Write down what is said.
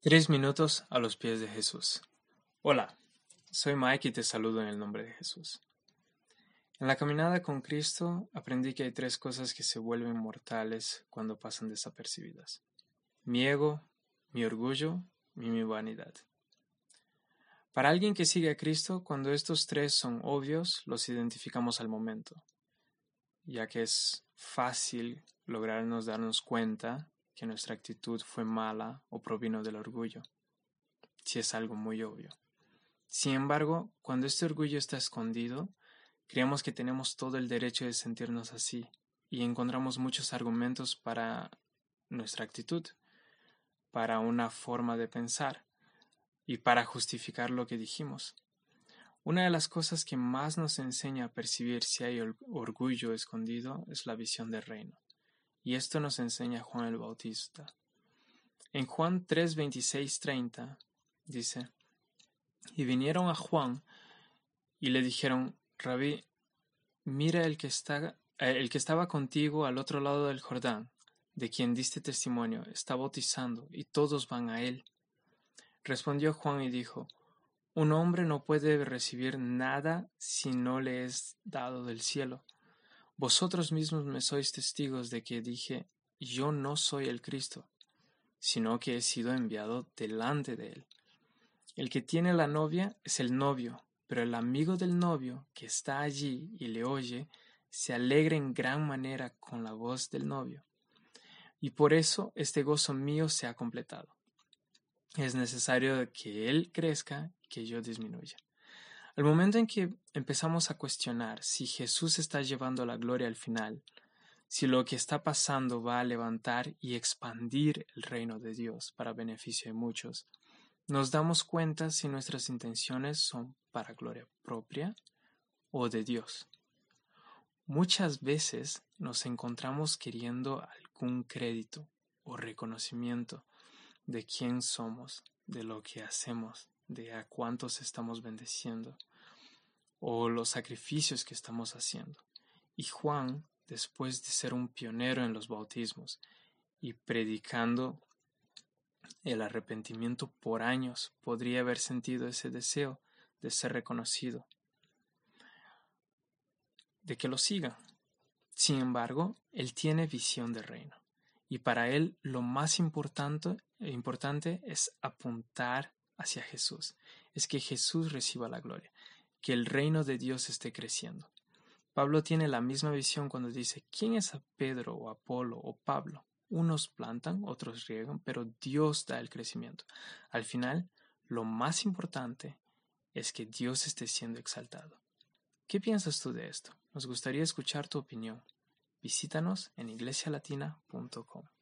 Tres minutos a los pies de Jesús. Hola, soy Mike y te saludo en el nombre de Jesús. En la caminada con Cristo aprendí que hay tres cosas que se vuelven mortales cuando pasan desapercibidas. Mi ego, mi orgullo y mi vanidad. Para alguien que sigue a Cristo, cuando estos tres son obvios, los identificamos al momento, ya que es fácil lograrnos darnos cuenta que nuestra actitud fue mala o provino del orgullo, si es algo muy obvio. Sin embargo, cuando este orgullo está escondido, creemos que tenemos todo el derecho de sentirnos así y encontramos muchos argumentos para nuestra actitud, para una forma de pensar y para justificar lo que dijimos. Una de las cosas que más nos enseña a percibir si hay orgullo escondido es la visión del reino. Y esto nos enseña Juan el Bautista. En Juan 3, 26, 30 dice, y vinieron a Juan y le dijeron, Rabí, mira el que, está, eh, el que estaba contigo al otro lado del Jordán, de quien diste testimonio, está bautizando, y todos van a él. Respondió Juan y dijo, Un hombre no puede recibir nada si no le es dado del cielo. Vosotros mismos me sois testigos de que dije, yo no soy el Cristo, sino que he sido enviado delante de él. El que tiene la novia es el novio, pero el amigo del novio que está allí y le oye, se alegra en gran manera con la voz del novio. Y por eso este gozo mío se ha completado. Es necesario que él crezca y que yo disminuya. Al momento en que empezamos a cuestionar si Jesús está llevando la gloria al final, si lo que está pasando va a levantar y expandir el reino de Dios para beneficio de muchos, nos damos cuenta si nuestras intenciones son para gloria propia o de Dios. Muchas veces nos encontramos queriendo algún crédito o reconocimiento de quién somos, de lo que hacemos, de a cuántos estamos bendeciendo o los sacrificios que estamos haciendo. Y Juan, después de ser un pionero en los bautismos y predicando el arrepentimiento por años, podría haber sentido ese deseo de ser reconocido, de que lo sigan. Sin embargo, él tiene visión de reino y para él lo más importante, importante es apuntar hacia Jesús, es que Jesús reciba la gloria que el reino de Dios esté creciendo. Pablo tiene la misma visión cuando dice, ¿quién es a Pedro o Apolo o Pablo? Unos plantan, otros riegan, pero Dios da el crecimiento. Al final, lo más importante es que Dios esté siendo exaltado. ¿Qué piensas tú de esto? Nos gustaría escuchar tu opinión. Visítanos en iglesialatina.com.